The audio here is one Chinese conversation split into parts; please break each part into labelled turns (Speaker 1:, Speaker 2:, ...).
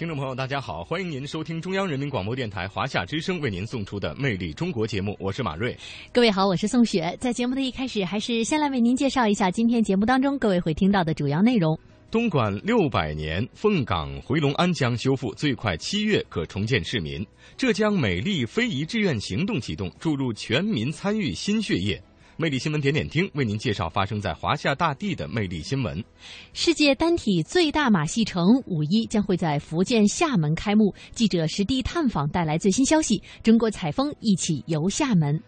Speaker 1: 听众朋友，大家好，欢迎您收听中央人民广播电台华夏之声为您送出的《魅力中国》节目，我是马瑞。
Speaker 2: 各位好，我是宋雪。在节目的一开始，还是先来为您介绍一下今天节目当中各位会听到的主要内容。
Speaker 1: 东莞六百年，凤岗回龙安将修复，最快七月可重建市民。浙江美丽非遗志愿行动启动，注入全民参与新血液。魅力新闻点点听为您介绍发生在华夏大地的魅力新闻。
Speaker 2: 世界单体最大马戏城五一将会在福建厦门开幕，记者实地探访带来最新消息。中国采风一起游厦门。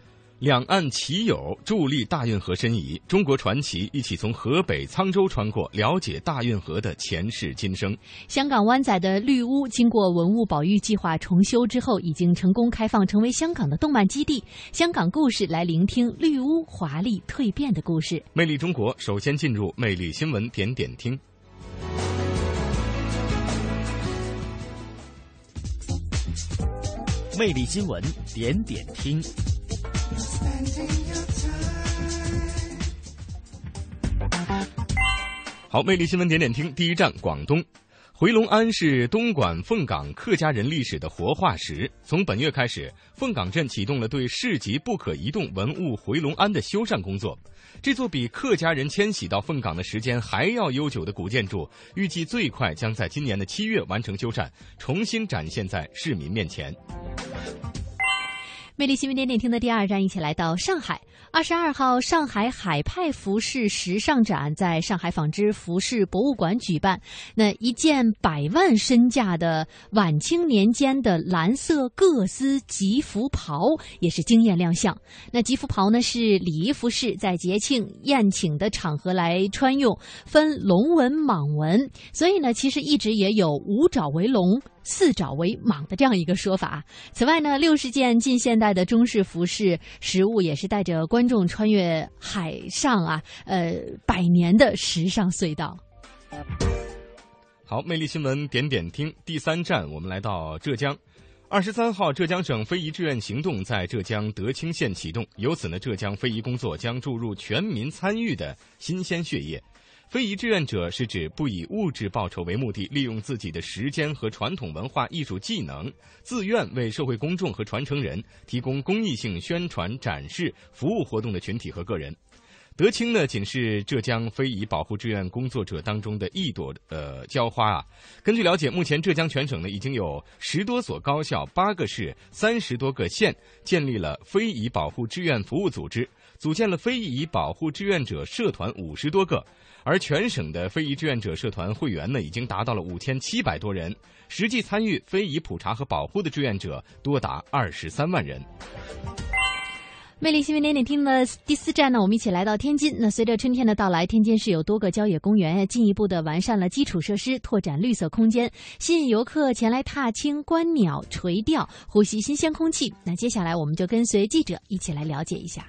Speaker 1: 两岸骑友助力大运河申遗，中国传奇一起从河北沧州穿过，了解大运河的前世今生。
Speaker 2: 香港湾仔的绿屋经过文物保育计划重修之后，已经成功开放，成为香港的动漫基地。香港故事来聆听绿屋华丽蜕变的故事。
Speaker 1: 魅力中国首先进入魅力新闻点点听。
Speaker 3: 魅力新闻点点听。
Speaker 1: 好，魅力新闻点点听，第一站广东。回龙庵是东莞凤岗客家人历史的活化石。从本月开始，凤岗镇启动了对市级不可移动文物回龙庵的修缮工作。这座比客家人迁徙到凤岗的时间还要悠久的古建筑，预计最快将在今年的七月完成修缮，重新展现在市民面前。
Speaker 2: 魅力新闻点点听的第二站，一起来到上海。二十二号，上海海派服饰时尚展在上海纺织服饰博物馆举办。那一件百万身价的晚清年间的蓝色各丝吉服袍也是惊艳亮相。那吉服袍呢是礼仪服饰，在节庆宴请的场合来穿用，分龙纹、蟒纹，所以呢，其实一直也有五爪为龙。四爪为蟒的这样一个说法。此外呢，六十件近现代的中式服饰实物也是带着观众穿越海上啊，呃，百年的时尚隧道。
Speaker 1: 好，魅力新闻点点听第三站，我们来到浙江。二十三号，浙江省非遗志愿行动在浙江德清县启动，由此呢，浙江非遗工作将注入全民参与的新鲜血液。非遗志愿者是指不以物质报酬为目的，利用自己的时间和传统文化艺术技能，自愿为社会公众和传承人提供公益性宣传、展示、服务活动的群体和个人。德清呢，仅是浙江非遗保护志愿工作者当中的一朵呃娇花啊。根据了解，目前浙江全省呢已经有十多所高校、八个市、三十多个县建立了非遗保护志愿服务组织，组建了非遗保护志愿者社团五十多个。而全省的非遗志愿者社团会员呢，已经达到了五千七百多人，实际参与非遗普查和保护的志愿者多达二十三万人。
Speaker 2: 魅力新闻点点听的第四站呢，我们一起来到天津。那随着春天的到来，天津市有多个郊野公园进一步的完善了基础设施，拓展绿色空间，吸引游客前来踏青、观鸟、垂钓、呼吸新鲜空气。那接下来我们就跟随记者一起来了解一下，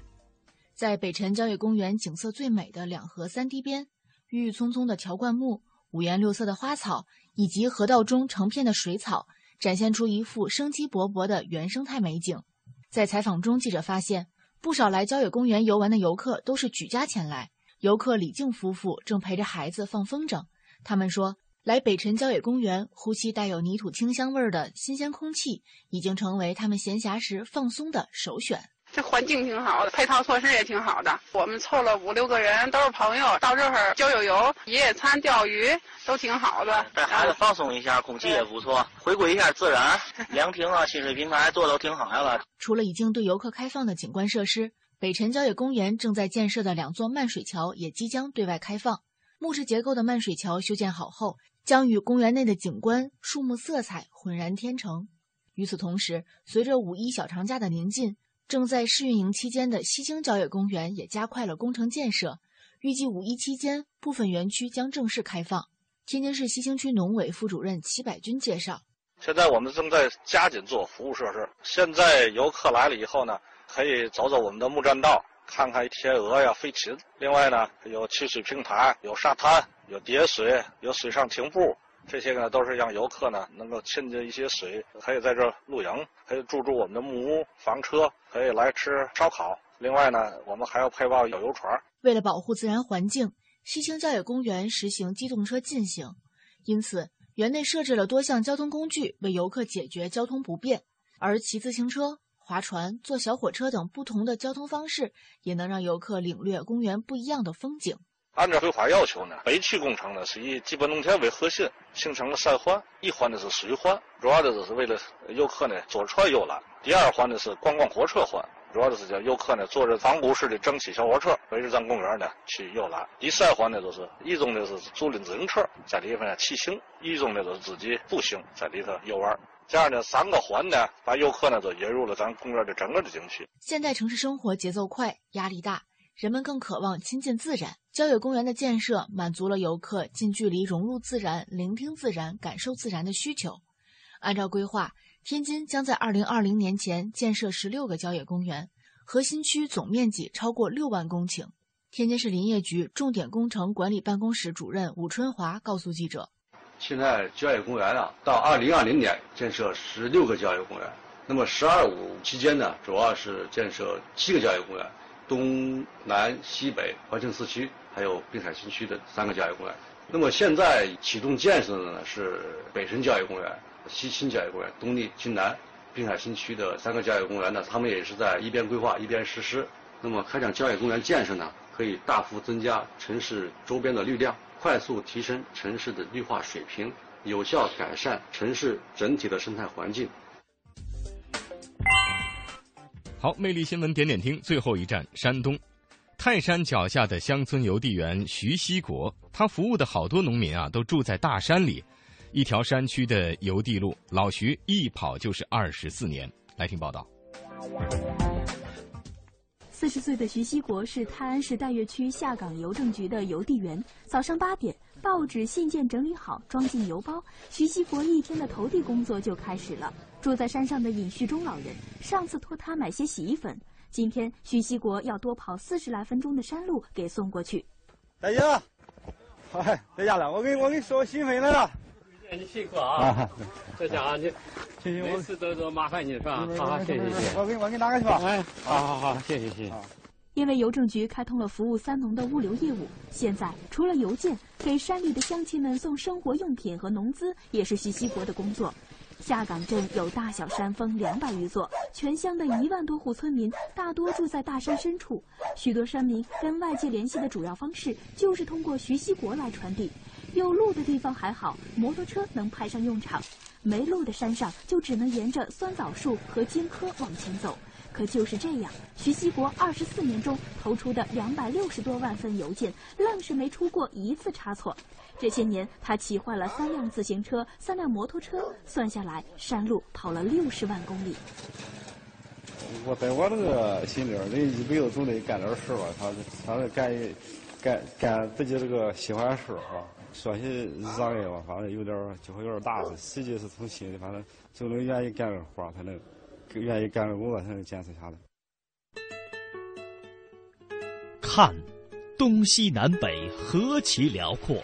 Speaker 4: 在北辰郊野公园景色最美的两河三堤边。郁郁葱葱的条灌木，五颜六色的花草，以及河道中成片的水草，展现出一幅生机勃勃的原生态美景。在采访中，记者发现，不少来郊野公园游玩的游客都是举家前来。游客李静夫妇正陪着孩子放风筝。他们说，来北辰郊野公园呼吸带有泥土清香味儿的新鲜空气，已经成为他们闲暇时放松的首选。
Speaker 5: 这环境挺好的，配套措施也挺好的。我们凑了五六个人，都是朋友，到这儿郊游游、野野餐、钓鱼都挺好的。
Speaker 6: 带孩子放松一下，空气也不错，回归一下自然。凉亭啊、亲水平台做的都挺好了。
Speaker 4: 除了已经对游客开放的景观设施，北辰郊野公园正在建设的两座漫水桥也即将对外开放。木质结构的漫水桥修建好后，将与公园内的景观、树木色彩浑然天成。与此同时，随着五一小长假的临近。正在试运营期间的西京郊野公园也加快了工程建设，预计五一期间部分园区将正式开放。天津市西青区农委副主任齐百军介绍：
Speaker 7: 现在我们正在加紧做服务设施。现在游客来了以后呢，可以走走我们的木栈道，看看天鹅呀、飞禽。另外呢，有汽水平台，有沙滩，有叠水，有水上停步。这些呢，都是让游客呢能够亲近一些水，可以在这露营，可以住住我们的木屋、房车，可以来吃烧烤。另外呢，我们还要配报有游船。
Speaker 4: 为了保护自然环境，西青郊野公园实行机动车禁行，因此园内设置了多项交通工具，为游客解决交通不便。而骑自行车、划船、坐小火车等不同的交通方式，也能让游客领略公园不一样的风景。
Speaker 7: 按照规划要求呢，北区工程呢是以基本农田为核心，形成了三环，一环呢是水环，主要的就是为了游客呢坐船游览；第二环呢是观光火车环，主要的是叫游客呢坐着仿古式的蒸汽小火车围着咱公园呢去游览；第三环呢就是一种呢是租赁自行车在里边呢骑行，一种呢就是自己步行在里头游玩。这样呢三个环呢把游客呢都引入了咱公园的整个的景区。
Speaker 4: 现代城市生活节奏快，压力大。人们更渴望亲近自然，郊野公园的建设满足了游客近距离融入自然、聆听自然、感受自然的需求。按照规划，天津将在二零二零年前建设十六个郊野公园，核心区总面积超过六万公顷。天津市林业局重点工程管理办公室主任武春华告诉记者：“
Speaker 8: 现在郊野公园啊，到二零二零年建设十六个郊野公园，那么‘十二五’期间呢，主要是建设七个郊野公园。”东南西北环城四区，还有滨海新区的三个郊野公园。那么现在启动建设的呢是北辰郊野公园、西青郊野公园、东丽、津南、滨海新区的三个郊野公园呢，他们也是在一边规划一边实施。那么开展郊野公园建设呢，可以大幅增加城市周边的绿量，快速提升城市的绿化水平，有效改善城市整体的生态环境。
Speaker 1: 好，魅力新闻点点听，最后一站山东，泰山脚下的乡村邮递员徐锡国，他服务的好多农民啊，都住在大山里，一条山区的邮递路，老徐一跑就是二十四年。来听报道。
Speaker 9: 四十岁的徐锡国是泰安市岱岳区下岗邮政局的邮递员，早上八点。报纸、信件整理好，装进邮包。徐锡国一天的投递工作就开始了。住在山上的尹旭忠老人，上次托他买些洗衣粉，今天徐锡国要多跑四十来分钟的山路给送过去。
Speaker 10: 再见了，哎，在家了。我给我给你收洗衣粉来了。
Speaker 11: 你辛苦啊！这家伙你，每次都都麻烦你是吧？好好谢谢谢谢。
Speaker 10: 我给我给你拿过去吧。
Speaker 11: 哎，好好好，谢谢谢谢。
Speaker 9: 因为邮政局开通了服务三农的物流业务，现在除了邮件，给山里的乡亲们送生活用品和农资也是徐锡国的工作。下岗镇有大小山峰两百余座，全乡的一万多户村民大多住在大山深处，许多山民跟外界联系的主要方式就是通过徐锡国来传递。有路的地方还好，摩托车能派上用场；没路的山上就只能沿着酸枣树和荆轲往前走。可就是这样，徐锡国二十四年中投出的两百六十多万份邮件，愣是没出过一次差错。这些年，他骑坏了三辆自行车、三辆摩托车，算下来，山路跑了六十万公里。
Speaker 10: 我在我这个心里，人一辈子总得干点事吧。他他干干干自己这个喜欢的事啊。说起让人吧，反正有点就会有点大，实际是从心里，反正就能愿意干个活才能。愿意干的工作才能坚持下来。
Speaker 3: 看，东西南北何其辽阔；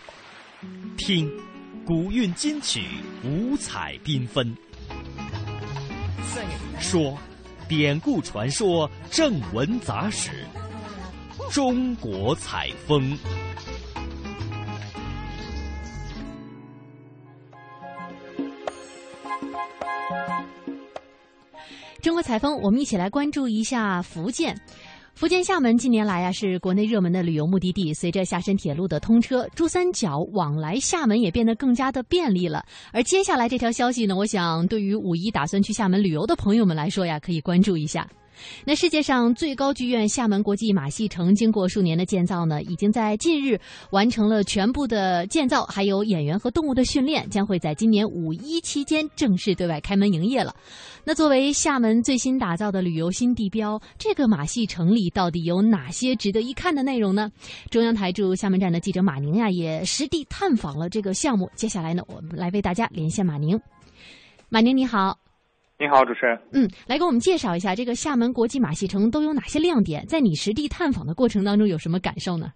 Speaker 3: 听，古韵今曲五彩缤纷；说，典故传说正文杂史。中国采风。
Speaker 2: 采风，我们一起来关注一下福建。福建厦门近年来呀是国内热门的旅游目的地。随着厦深铁路的通车，珠三角往来厦门也变得更加的便利了。而接下来这条消息呢，我想对于五一打算去厦门旅游的朋友们来说呀，可以关注一下。那世界上最高剧院厦门国际马戏城，经过数年的建造呢，已经在近日完成了全部的建造，还有演员和动物的训练，将会在今年五一期间正式对外开门营业了。那作为厦门最新打造的旅游新地标，这个马戏城里到底有哪些值得一看的内容呢？中央台驻厦门站的记者马宁呀，也实地探访了这个项目。接下来呢，我们来为大家连线马宁。马宁你好，
Speaker 12: 你好，主持人。
Speaker 2: 嗯，来给我们介绍一下这个厦门国际马戏城都有哪些亮点？在你实地探访的过程当中，有什么感受呢？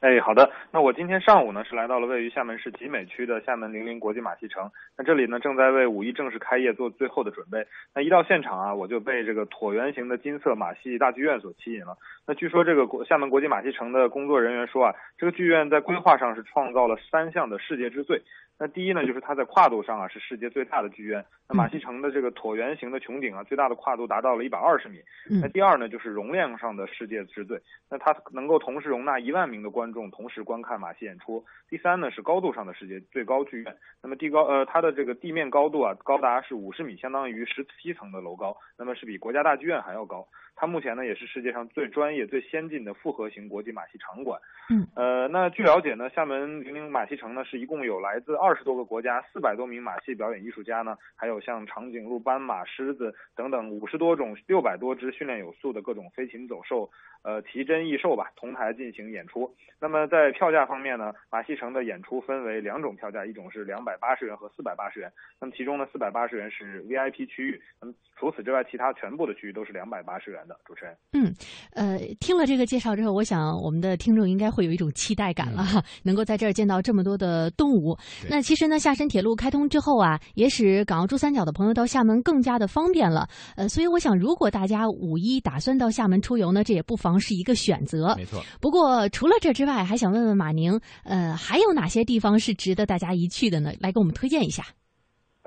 Speaker 12: 哎，好的。那我今天上午呢是来到了位于厦门市集美区的厦门零零国际马戏城。那这里呢正在为五一正式开业做最后的准备。那一到现场啊，我就被这个椭圆形的金色马戏大剧院所吸引了。那据说这个国厦门国际马戏城的工作人员说啊，这个剧院在规划上是创造了三项的世界之最。那第一呢，就是它在跨度上啊是世界最大的剧院。那马戏城的这个椭圆形的穹顶啊，最大的跨度达到了一百二十米。那第二呢，就是容量上的世界之最。那它能够同时容纳一万名的观众同时观看马戏演出。第三呢，是高度上的世界最高剧院。那么地高呃，它的这个地面高度啊，高达是五十米，相当于十七层的楼高。那么是比国家大剧院还要高。它目前呢，也是世界上最专业、最先进的复合型国际马戏场馆。
Speaker 2: 嗯，
Speaker 12: 呃，那据了解呢，厦门零零马戏城呢，是一共有来自二十多个国家四百多名马戏表演艺术家呢，还有像长颈鹿、斑马、狮子等等五十多种、六百多只训练有素的各种飞禽走兽，呃，奇珍异兽吧，同台进行演出。那么在票价方面呢，马戏城的演出分为两种票价，一种是两百八十元和四百八十元。那么其中呢，四百八十元是 VIP 区域，那么除此之外，其他全部的区域都是两百八十元的。主持人，
Speaker 2: 嗯，呃，听了这个介绍之后，我想我们的听众应该会有一种期待感了，哈，能够在这儿见到这么多的动物。那其实呢，厦深铁路开通之后啊，也使港澳珠三角的朋友到厦门更加的方便了。呃，所以我想，如果大家五一打算到厦门出游呢，这也不妨是一个选择。
Speaker 1: 没错。
Speaker 2: 不过除了这之外，还想问问马宁，呃，还有哪些地方是值得大家一去的呢？来给我们推荐一下。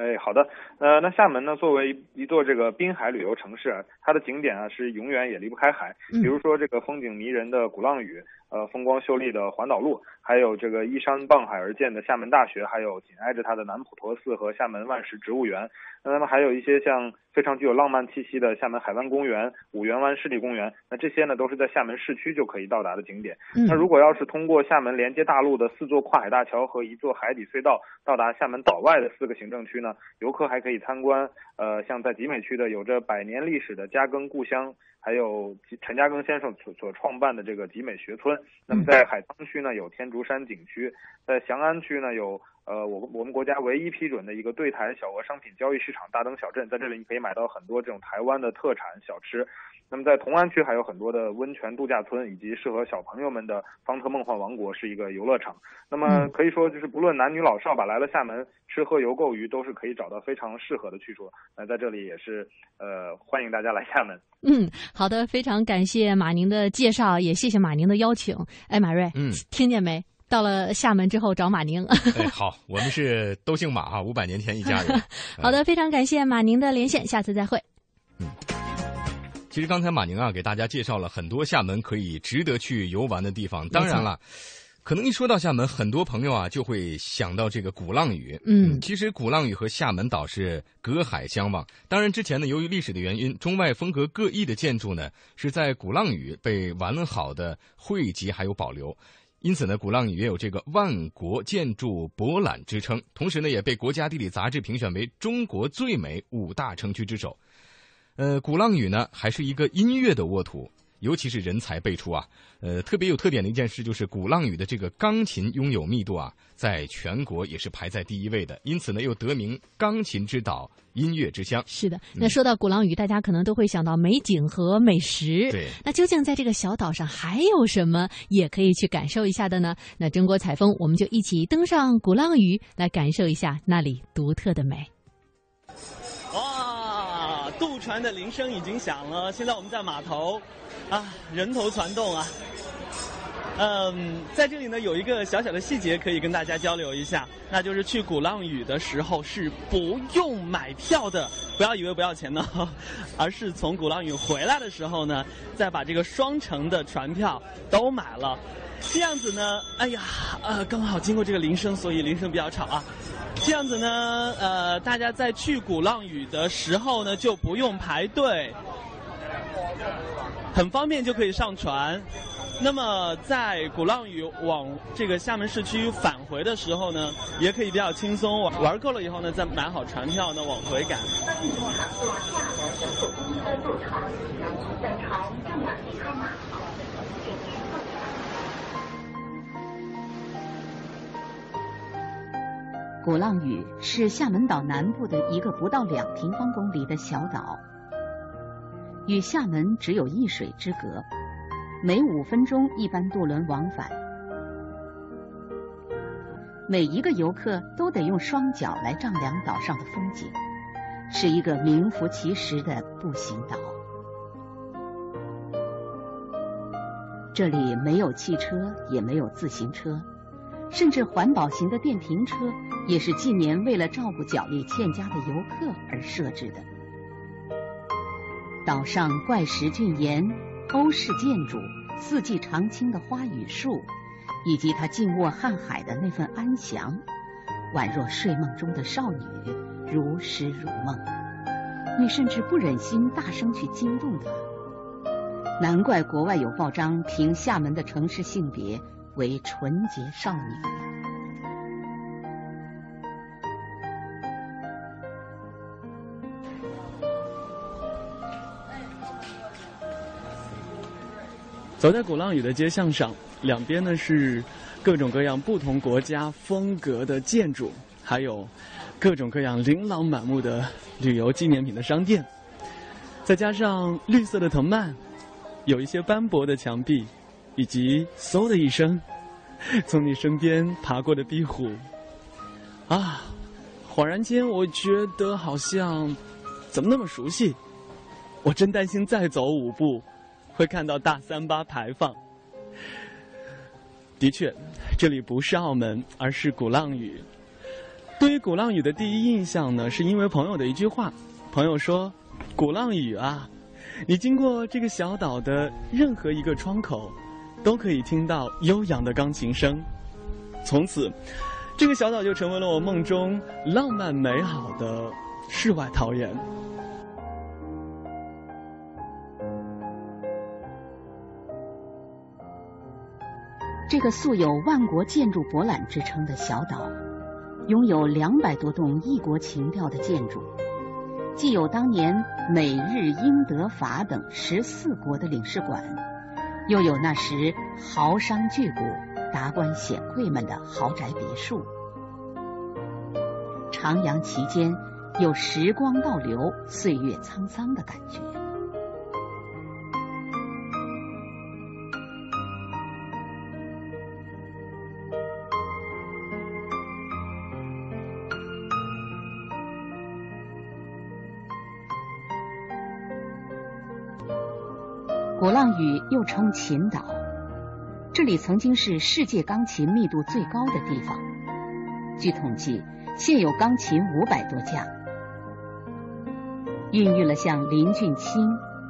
Speaker 12: 哎，好的。呃，那厦门呢，作为一座这个滨海旅游城市，它的景点啊是永远也离不开海。比如说这个风景迷人的鼓浪屿，呃，风光秀丽的环岛路，还有这个依山傍海而建的厦门大学，还有紧挨着它的南普陀寺和厦门万石植物园。那么还有一些像非常具有浪漫气息的厦门海湾公园、五缘湾湿地公园。那这些呢，都是在厦门市区就可以到达的景点。那如果要是通过厦门连接大陆的四座跨海大桥和一座海底隧道到达厦门岛外的四个行政区呢，游客还可以。可以参观，呃，像在集美区的有着百年历史的嘉庚故乡，还有陈嘉庚先生所所创办的这个集美学村。那么在海沧区呢，有天竺山景区；在翔安区呢，有呃，我我们国家唯一批准的一个对台小额商品交易市场大灯小镇，在这里你可以买到很多这种台湾的特产小吃。那么在同安区还有很多的温泉度假村，以及适合小朋友们的方特梦幻王国是一个游乐场。那么可以说，就是不论男女老少吧，来了厦门吃喝游购娱都是可以找到非常适合的去处。那在这里也是呃欢迎大家来厦门。
Speaker 2: 嗯，好的，非常感谢马宁的介绍，也谢谢马宁的邀请。哎，马瑞，
Speaker 1: 嗯，
Speaker 2: 听见没？到了厦门之后找马宁。
Speaker 1: 哎，好，我们是都姓马哈，五百年前一家人。
Speaker 2: 好的，非常感谢马宁的连线，下次再会。
Speaker 1: 嗯。其实刚才马宁啊给大家介绍了很多厦门可以值得去游玩的地方。当然了，可能一说到厦门，很多朋友啊就会想到这个鼓浪屿。
Speaker 2: 嗯，
Speaker 1: 其实鼓浪屿和厦门岛是隔海相望。当然之前呢，由于历史的原因，中外风格各异的建筑呢是在鼓浪屿被完好的汇集还有保留。因此呢，鼓浪屿也有这个万国建筑博览之称。同时呢，也被国家地理杂志评选为中国最美五大城区之首。呃，鼓浪屿呢，还是一个音乐的沃土，尤其是人才辈出啊。呃，特别有特点的一件事就是，鼓浪屿的这个钢琴拥有密度啊，在全国也是排在第一位的。因此呢，又得名“钢琴之岛”“音乐之乡”。
Speaker 2: 是的，那说到鼓浪屿，大家可能都会想到美景和美食。
Speaker 1: 对，
Speaker 2: 那究竟在这个小岛上还有什么也可以去感受一下的呢？那中国采风，我们就一起登上鼓浪屿，来感受一下那里独特的美。
Speaker 13: 渡船的铃声已经响了，现在我们在码头，啊，人头攒动啊。嗯，在这里呢，有一个小小的细节可以跟大家交流一下，那就是去鼓浪屿的时候是不用买票的，不要以为不要钱呢，而是从鼓浪屿回来的时候呢，再把这个双程的船票都买了，这样子呢，哎呀，呃，刚好经过这个铃声，所以铃声比较吵啊。这样子呢，呃，大家在去鼓浪屿的时候呢，就不用排队。很方便就可以上船。那么在鼓浪屿往这个厦门市区返回的时候呢，也可以比较轻松玩玩够了以后呢，再买好船票呢往回赶。
Speaker 14: 鼓浪屿是厦门岛南部的一个不到两平方公里的小岛，与厦门只有一水之隔，每五分钟一班渡轮往返，每一个游客都得用双脚来丈量岛上的风景，是一个名副其实的步行岛。这里没有汽车，也没有自行车。甚至环保型的电瓶车也是近年为了照顾脚力欠佳的游客而设置的。岛上怪石峻岩、欧式建筑、四季常青的花与树，以及他静卧瀚海的那份安详，宛若睡梦中的少女，如诗如梦。你甚至不忍心大声去惊动她。难怪国外有报章评厦门的城市性别。为纯洁少女。
Speaker 13: 走在鼓浪屿的街巷上，两边呢是各种各样不同国家风格的建筑，还有各种各样琳琅满目的旅游纪念品的商店，再加上绿色的藤蔓，有一些斑驳的墙壁。以及嗖的一声，从你身边爬过的壁虎，啊！恍然间，我觉得好像怎么那么熟悉？我真担心再走五步会看到大三巴牌坊。的确，这里不是澳门，而是鼓浪屿。对于鼓浪屿的第一印象呢，是因为朋友的一句话。朋友说：“鼓浪屿啊，你经过这个小岛的任何一个窗口。”都可以听到悠扬的钢琴声，从此，这个小岛就成为了我梦中浪漫美好的世外桃源。
Speaker 14: 这个素有“万国建筑博览”之称的小岛，拥有两百多栋异国情调的建筑，既有当年美日英德法等十四国的领事馆。又有那时豪商巨贾、达官显贵们的豪宅别墅，徜徉其间，有时光倒流、岁月沧桑的感觉。屿又称琴岛，这里曾经是世界钢琴密度最高的地方。据统计，现有钢琴五百多架，孕育了像林俊卿、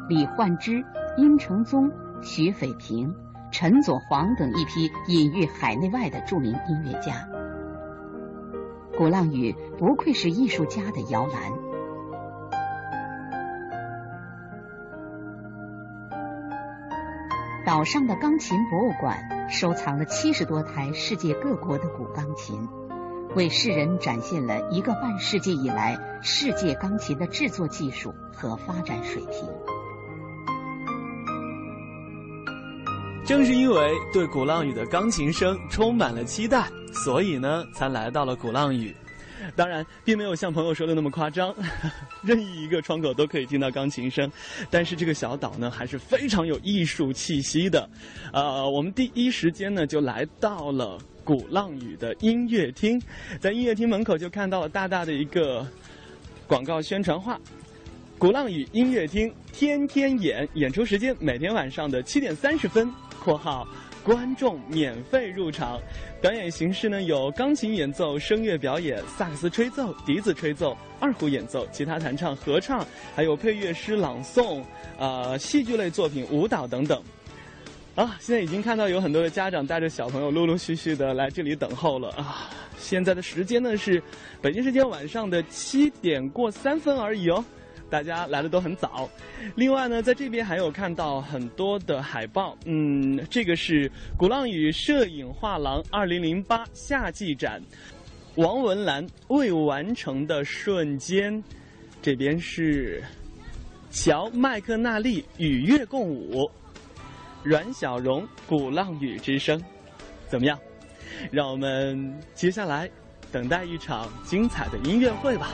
Speaker 14: 李焕之、殷承宗、徐斐平、陈佐黄等一批隐喻海内外的著名音乐家。鼓浪屿不愧是艺术家的摇篮。岛上的钢琴博物馆收藏了七十多台世界各国的古钢琴，为世人展现了一个半世纪以来世界钢琴的制作技术和发展水平。
Speaker 13: 正是因为对鼓浪屿的钢琴声充满了期待，所以呢，才来到了鼓浪屿。当然，并没有像朋友说的那么夸张，任意一个窗口都可以听到钢琴声。但是这个小岛呢，还是非常有艺术气息的。呃，我们第一时间呢，就来到了鼓浪屿的音乐厅，在音乐厅门口就看到了大大的一个广告宣传画：鼓浪屿音乐厅天天演，演出时间每天晚上的七点三十分（括号）。观众免费入场，表演形式呢有钢琴演奏、声乐表演、萨克斯吹奏、笛子吹奏、二胡演奏、吉他弹唱、合唱，还有配乐诗朗诵、呃戏剧类作品、舞蹈等等。啊，现在已经看到有很多的家长带着小朋友陆陆续续的来这里等候了啊！现在的时间呢是北京时间晚上的七点过三分而已哦。大家来的都很早。另外呢，在这边还有看到很多的海报，嗯，这个是鼓浪屿摄影画廊二零零八夏季展，王文兰未完成的瞬间，这边是乔麦克纳利与月共舞，阮小荣鼓浪屿之声，怎么样？让我们接下来等待一场精彩的音乐会吧。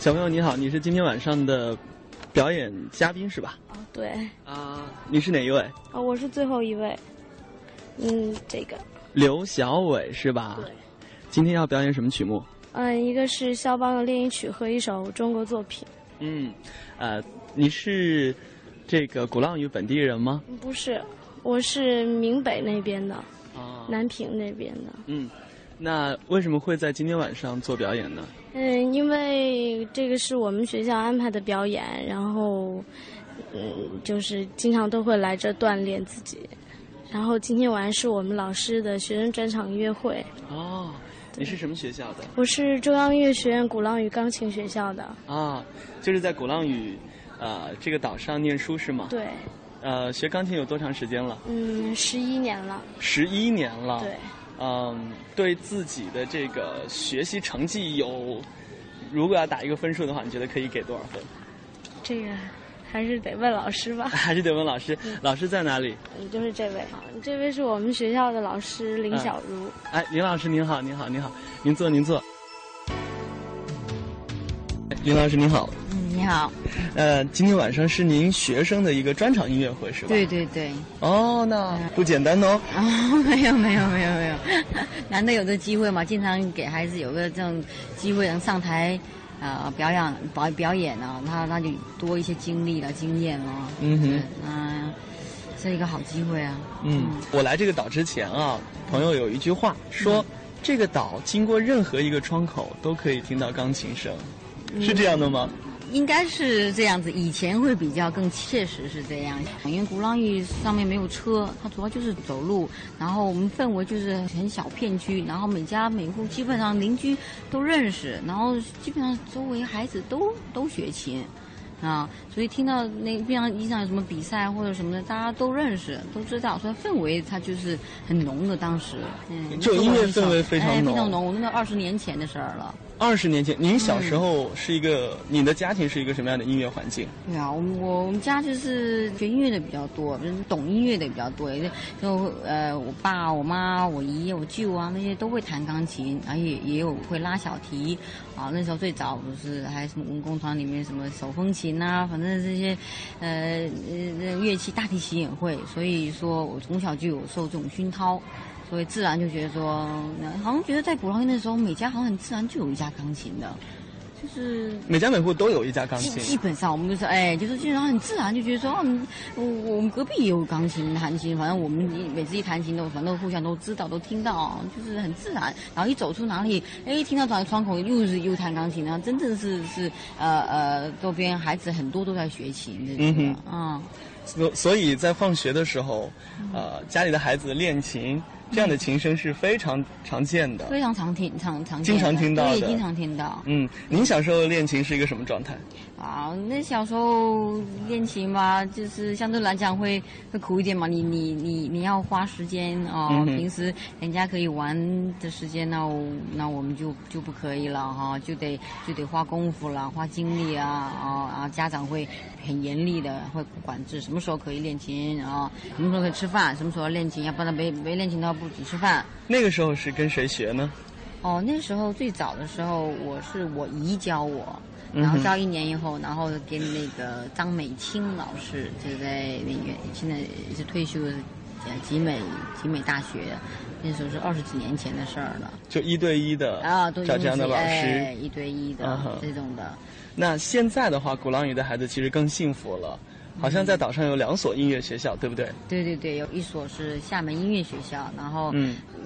Speaker 13: 小朋友你好，你是今天晚上的表演嘉宾是吧？
Speaker 15: 哦，对。
Speaker 13: 啊，你是哪一位？
Speaker 15: 啊，我是最后一位。嗯，这个。
Speaker 13: 刘小伟是吧？
Speaker 15: 对。
Speaker 13: 今天要表演什么曲目？
Speaker 15: 嗯，一个是肖邦的练习曲和一首中国作品。
Speaker 13: 嗯，呃，你是这个鼓浪屿本地人吗？
Speaker 15: 不是，我是闽北那边的，
Speaker 13: 啊，
Speaker 15: 南平那边的。
Speaker 13: 嗯，那为什么会在今天晚上做表演呢？
Speaker 15: 嗯，因为这个是我们学校安排的表演，然后，嗯，就是经常都会来这锻炼自己。然后今天晚上是我们老师的学生专场音乐会。
Speaker 13: 哦，你是什么学校的？
Speaker 15: 我是中央音乐学院鼓浪屿钢琴学校的。
Speaker 13: 啊，就是在鼓浪屿，呃，这个岛上念书是吗？
Speaker 15: 对。
Speaker 13: 呃，学钢琴有多长时间了？
Speaker 15: 嗯，十一年了。
Speaker 13: 十一年了。
Speaker 15: 对。
Speaker 13: 嗯，对自己的这个学习成绩有，如果要打一个分数的话，你觉得可以给多少分？
Speaker 15: 这个还是得问老师吧。
Speaker 13: 还是得问老师，老师在哪里？
Speaker 15: 也就是这位啊，这位是我们学校的老师林小茹。
Speaker 13: 哎，林老师您好，您好，您好，您坐，您坐。林老师您好。
Speaker 16: 嗯，你好。
Speaker 13: 呃，今天晚上是您学生的一个专场音乐会是吧？
Speaker 16: 对对对。
Speaker 13: 哦，那不简单哦。
Speaker 16: 哦，没有没有没有没有，难得有这机会嘛，经常给孩子有个这种机会能上台，啊，表演表表演啊，那那就多一些经历了经验了。
Speaker 13: 嗯哼。
Speaker 16: 嗯，是一个好机会啊。
Speaker 13: 嗯，我来这个岛之前啊，朋友有一句话说，这个岛经过任何一个窗口都可以听到钢琴声，是这样的吗？
Speaker 16: 应该是这样子，以前会比较更切实是这样，因为鼓浪屿上面没有车，它主要就是走路，然后我们氛围就是很小片区，然后每家每户基本上邻居都认识，然后基本上周围孩子都都学琴。啊，所以听到那边上一上有什么比赛或者什么的，大家都认识，都知道，所以氛围它就是很浓的。当时，嗯，
Speaker 13: 就音乐氛围非常
Speaker 16: 浓，非常浓。那二十年前的事儿了。
Speaker 13: 二十年前，您小时候是一个，你的家庭是一个什么样的音乐环境？
Speaker 16: 对啊，我我我们家就是学音乐的比较多，就是懂音乐的比较多。就呃，我爸、我妈、我姨、我舅啊，那些都会弹钢琴，而且也有会拉小提。啊，那时候最早不是还什么文工团里面什么手风琴呐，反正这些，呃呃乐器大提琴也会。所以说我从小就有受这种熏陶。所以自然就觉得说，好像觉得在鼓浪屿那时候，每家好像很自然就有一架钢琴的，就是
Speaker 13: 每家每户都有一架钢琴。
Speaker 16: 基本上我们就是哎，就是基本上很自然就觉得说，嗯，我我们隔壁也有钢琴弹琴，反正我们每次一弹琴都反正互相都知道都听到，就是很自然。然后一走出哪里，哎，听到窗窗口又是又弹钢琴，然后真正是是呃呃，周边孩子很多都在学琴，
Speaker 13: 嗯哼，
Speaker 16: 啊，
Speaker 13: 所所以在放学的时候，呃，家里的孩子练琴。这样的琴声是非常常见的，
Speaker 16: 非常常听常常
Speaker 13: 经常听到的，
Speaker 16: 对，经常听到。
Speaker 13: 嗯，您小时候练琴是一个什么状态？
Speaker 16: 啊，那小时候练琴嘛，就是相对来讲会会苦一点嘛。你你你你要花时间哦，平时人家可以玩的时间，那那我们就就不可以了哈，就得就得花功夫了，花精力啊啊啊！家长会很严厉的会管制，什么时候可以练琴啊？什么时候可以吃饭？什么时候练琴？要不然没没练琴的话不准吃饭。
Speaker 13: 那个时候是跟谁学呢？
Speaker 16: 哦，那时候最早的时候，我是我姨教我。然后教一年以后，然后给那个张美清老师，就在那个现在是退休的集美集美大学，那时候是二十几年前的事儿了。
Speaker 13: 就一对一的
Speaker 16: 啊，
Speaker 13: 找这样的老师，
Speaker 16: 一对一的这种的。
Speaker 13: 那现在的话，鼓浪屿的孩子其实更幸福了。好像在岛上有两所音乐学校，对不对？
Speaker 16: 对对对，有一所是厦门音乐学校，然后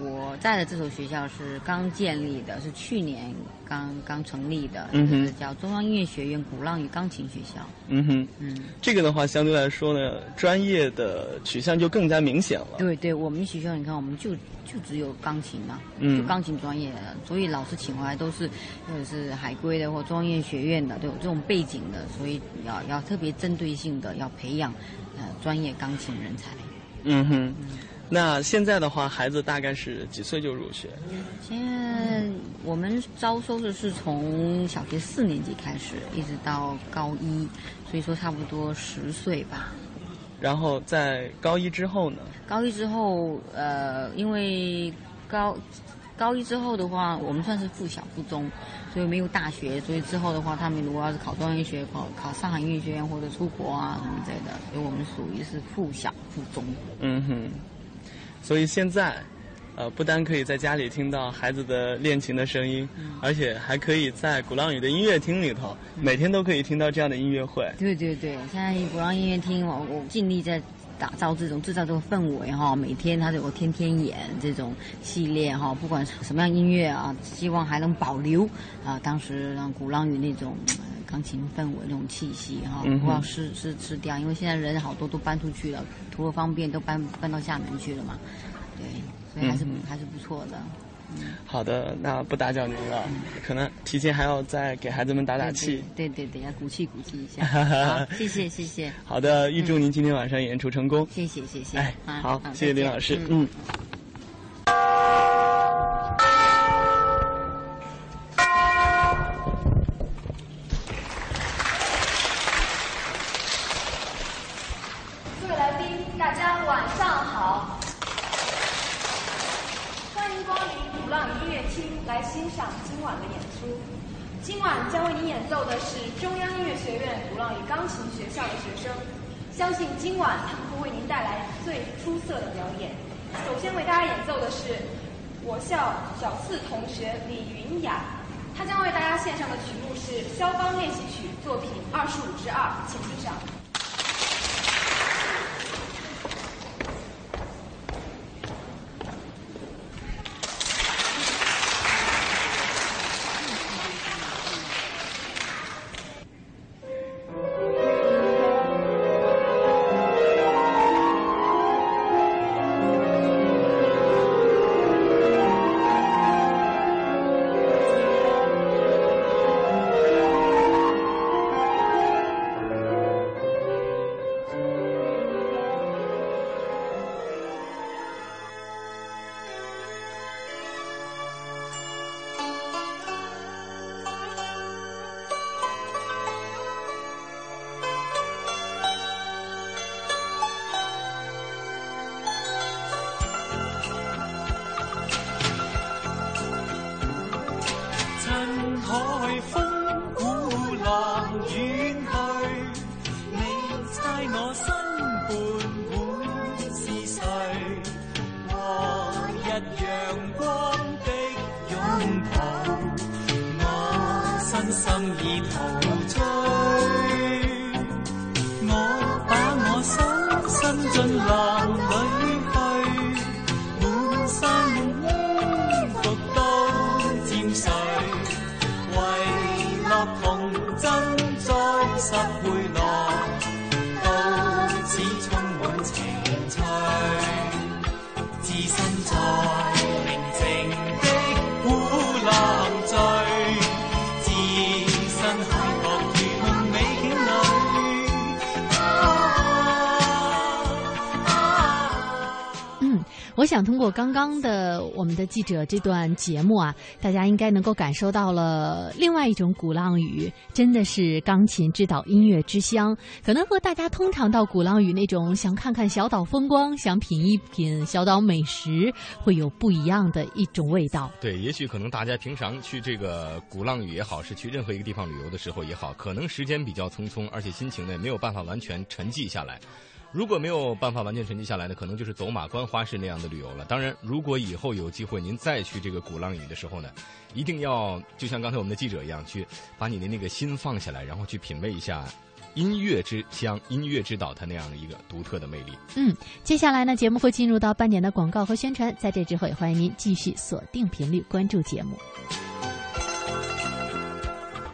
Speaker 16: 我在的这所学校是刚建立的，是去年刚刚成立的，就是叫中央音乐学院鼓浪屿钢琴学校。
Speaker 13: 嗯哼，嗯，这个的话相对来说呢，专业的取向就更加明显了。
Speaker 16: 对对，我们学校你看，我们就就只有钢琴嘛，嗯就钢琴专业，所以老师请回来都是，或者是海归的或中央音乐学院的，都有这种背景的，所以要要特别针对性的要培养，呃，专业钢琴人才。
Speaker 13: 嗯哼，那现在的话，孩子大概是几岁就入学？
Speaker 16: 现在我们招收的是从小学四年级开始，一直到高一，所以说差不多十岁吧。
Speaker 13: 然后在高一之后呢？
Speaker 16: 高一之后，呃，因为高高一之后的话，我们算是附小附中，所以没有大学，所以之后的话，他们如果要是考中央音乐学考考上海音乐学院或者出国啊什么之类的，所以我们属于是附小附中。
Speaker 13: 嗯哼。所以现在，呃，不单可以在家里听到孩子的练琴的声音，而且还可以在鼓浪屿的音乐厅里头，每天都可以听到这样的音乐会。
Speaker 16: 对对对，现在鼓浪音乐厅，我我尽力在打造这种制造这个氛围哈。每天他有个天天演这种系列哈，不管什么样音乐啊，希望还能保留啊当时让鼓浪屿那种钢琴氛围那种气息哈，不要失失失掉。因为现在人好多都搬出去了。图个方便，都搬搬到厦门去了嘛，对，所以还是还是不错的。
Speaker 13: 好的，那不打搅您了，可能提前还要再给孩子们打打气。
Speaker 16: 对对对，要鼓气鼓气一下。好，谢谢谢谢。
Speaker 13: 好的，预祝您今天晚上演出成功。
Speaker 16: 谢谢谢谢。
Speaker 13: 哎，好，谢谢林老师。嗯。
Speaker 17: 小四同学李云雅，她将为大家献上的曲目是肖邦练习曲作品二十五之二，请欣赏。
Speaker 2: 刚刚的我们的记者这段节目啊，大家应该能够感受到了另外一种鼓浪屿，真的是钢琴之岛、音乐之乡。可能和大家通常到鼓浪屿那种想看看小岛风光、想品一品小岛美食，会有不一样的一种味道。
Speaker 1: 对，也许可能大家平常去这个鼓浪屿也好，是去任何一个地方旅游的时候也好，可能时间比较匆匆，而且心情呢没有办法完全沉寂下来。如果没有办法完全沉寂下来呢，可能就是走马观花式那样的旅游了。当然，如果以后有机会您再去这个鼓浪屿的时候呢，一定要就像刚才我们的记者一样，去把你的那个心放下来，然后去品味一下音乐之乡、音乐之岛它那样的一个独特的魅力。
Speaker 2: 嗯，接下来呢，节目会进入到半点的广告和宣传，在这之后也欢迎您继续锁定频率关注节目。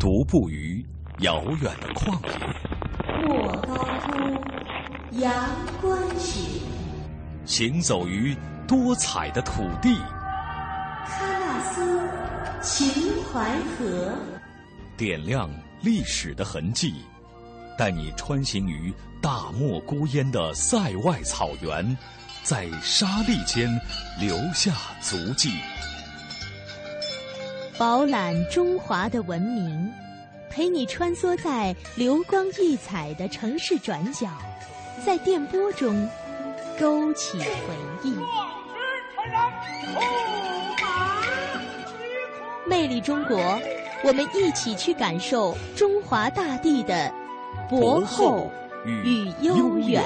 Speaker 18: 独步于遥远的旷野，
Speaker 19: 莫高窟阳关雪，
Speaker 18: 行走于多彩的土地，
Speaker 19: 喀纳斯秦淮河，
Speaker 18: 点亮历史的痕迹，带你穿行于大漠孤烟的塞外草原，在沙砾间留下足迹。
Speaker 2: 饱览中华的文明，陪你穿梭在流光溢彩的城市转角，在电波中勾起回忆。魅力中国，我们一起去感受中华大地的博厚与悠远。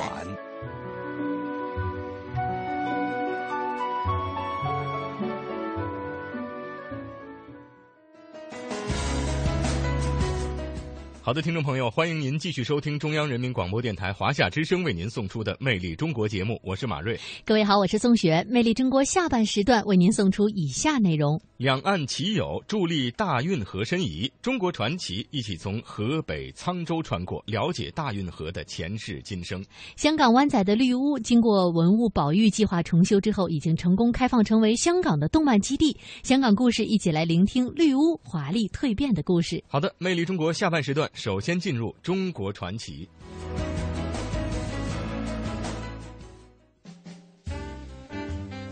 Speaker 1: 好的，听众朋友，欢迎您继续收听中央人民广播电台华夏之声为您送出的《魅力中国》节目，我是马瑞。
Speaker 2: 各位好，我是宋雪。《魅力中国》下半时段为您送出以下内容：
Speaker 1: 两岸奇友助力大运河申遗，中国传奇一起从河北沧州穿过，了解大运河的前世今生。
Speaker 2: 香港湾仔的绿屋经过文物保育计划重修之后，已经成功开放成为香港的动漫基地。香港故事，一起来聆听绿屋华丽蜕变的故事。
Speaker 1: 好的，《魅力中国》下半时段。首先进入中国传奇。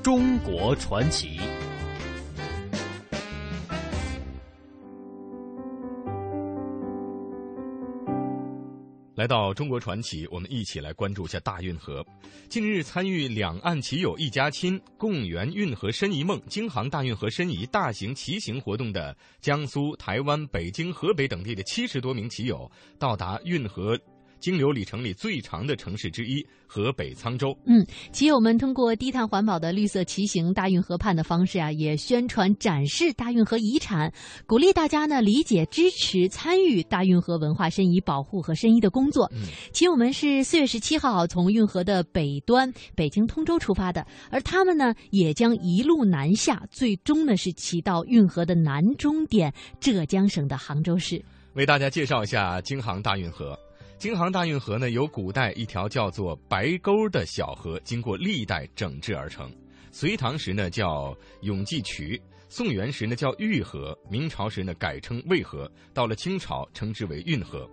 Speaker 3: 中国传奇。
Speaker 1: 来到中国传奇，我们一起来关注一下大运河。近日，参与“两岸骑友一家亲，共圆运河申遗梦”京杭大运河申遗大型骑行活动的江苏、台湾、北京、河北等地的七十多名骑友，到达运河。经流里程里最长的城市之一河北沧州。
Speaker 2: 嗯，骑友们通过低碳环保的绿色骑行大运河畔的方式啊，也宣传展示大运河遗产，鼓励大家呢理解、支持、参与大运河文化申遗保护和申遗的工作。
Speaker 1: 嗯，
Speaker 2: 骑友们是四月十七号从运河的北端北京通州出发的，而他们呢也将一路南下，最终呢是骑到运河的南终点浙江省的杭州市。
Speaker 1: 为大家介绍一下京杭大运河。京杭大运河呢，由古代一条叫做白沟的小河，经过历代整治而成。隋唐时呢叫永济渠，宋元时呢叫玉河，明朝时呢改称渭河，到了清朝称之为运河。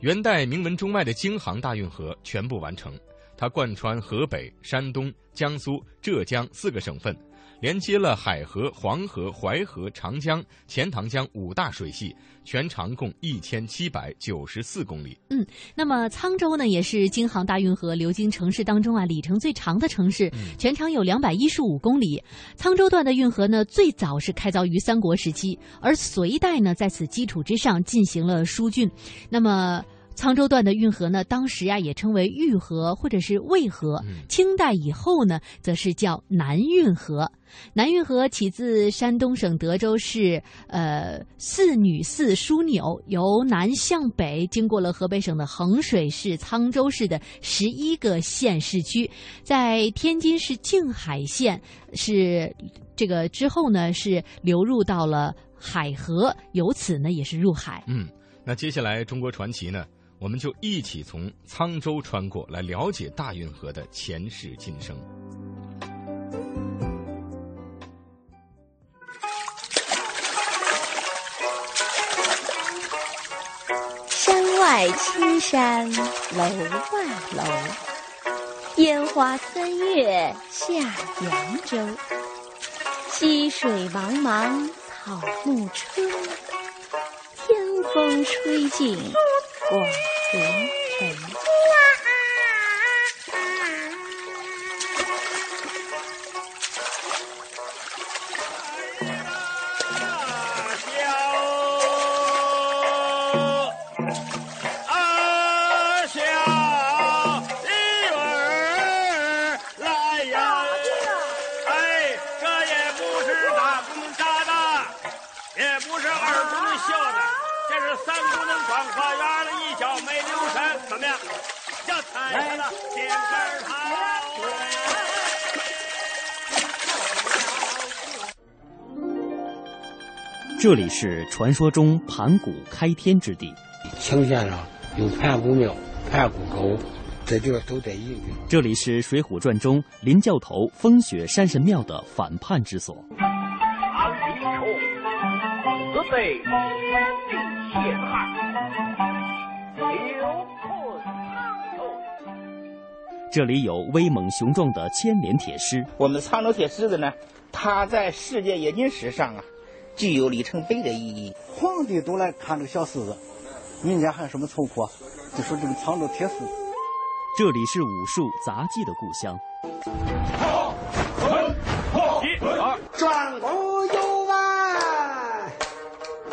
Speaker 1: 元代名闻中外的京杭大运河全部完成，它贯穿河北、山东、江苏、浙江四个省份。连接了海河、黄河、淮河、长江、钱塘江五大水系，全长共一千七百九十四公里。
Speaker 2: 嗯，那么沧州呢，也是京杭大运河流经城市当中啊里程最长的城市，全长有两百一十五公里。沧州段的运河呢，最早是开凿于三国时期，而隋代呢，在此基础之上进行了疏浚。那么。沧州段的运河呢，当时啊也称为玉河或者是渭河。清代以后呢，则是叫南运河。南运河起自山东省德州市，呃，四女寺枢纽，由南向北，经过了河北省的衡水市、沧州市的十一个县市区，在天津市静海县是这个之后呢，是流入到了海河，由此呢也是入海。
Speaker 1: 嗯，那接下来中国传奇呢？我们就一起从沧州穿过来，了解大运河的前世今生。
Speaker 20: 山外青山楼外楼，烟花三月下扬州。溪水茫茫草木春，天风吹尽。广陵城。
Speaker 18: 这里是传说中盘古开天之地。
Speaker 21: 青县上有盘古庙、盘古沟，这地方都在一个。
Speaker 18: 这里是《水浒传》中林教头风雪山神庙的反叛之所。这里有威猛雄壮的千年铁狮。
Speaker 22: 我们沧州铁狮子呢，它在世界冶金史上啊，具有里程碑的意义。
Speaker 23: 皇帝都来看这个小狮子，民间还有什么愁苦？就说这个沧州铁狮。
Speaker 18: 这里是武术杂技的故乡。
Speaker 23: 好一、二，转。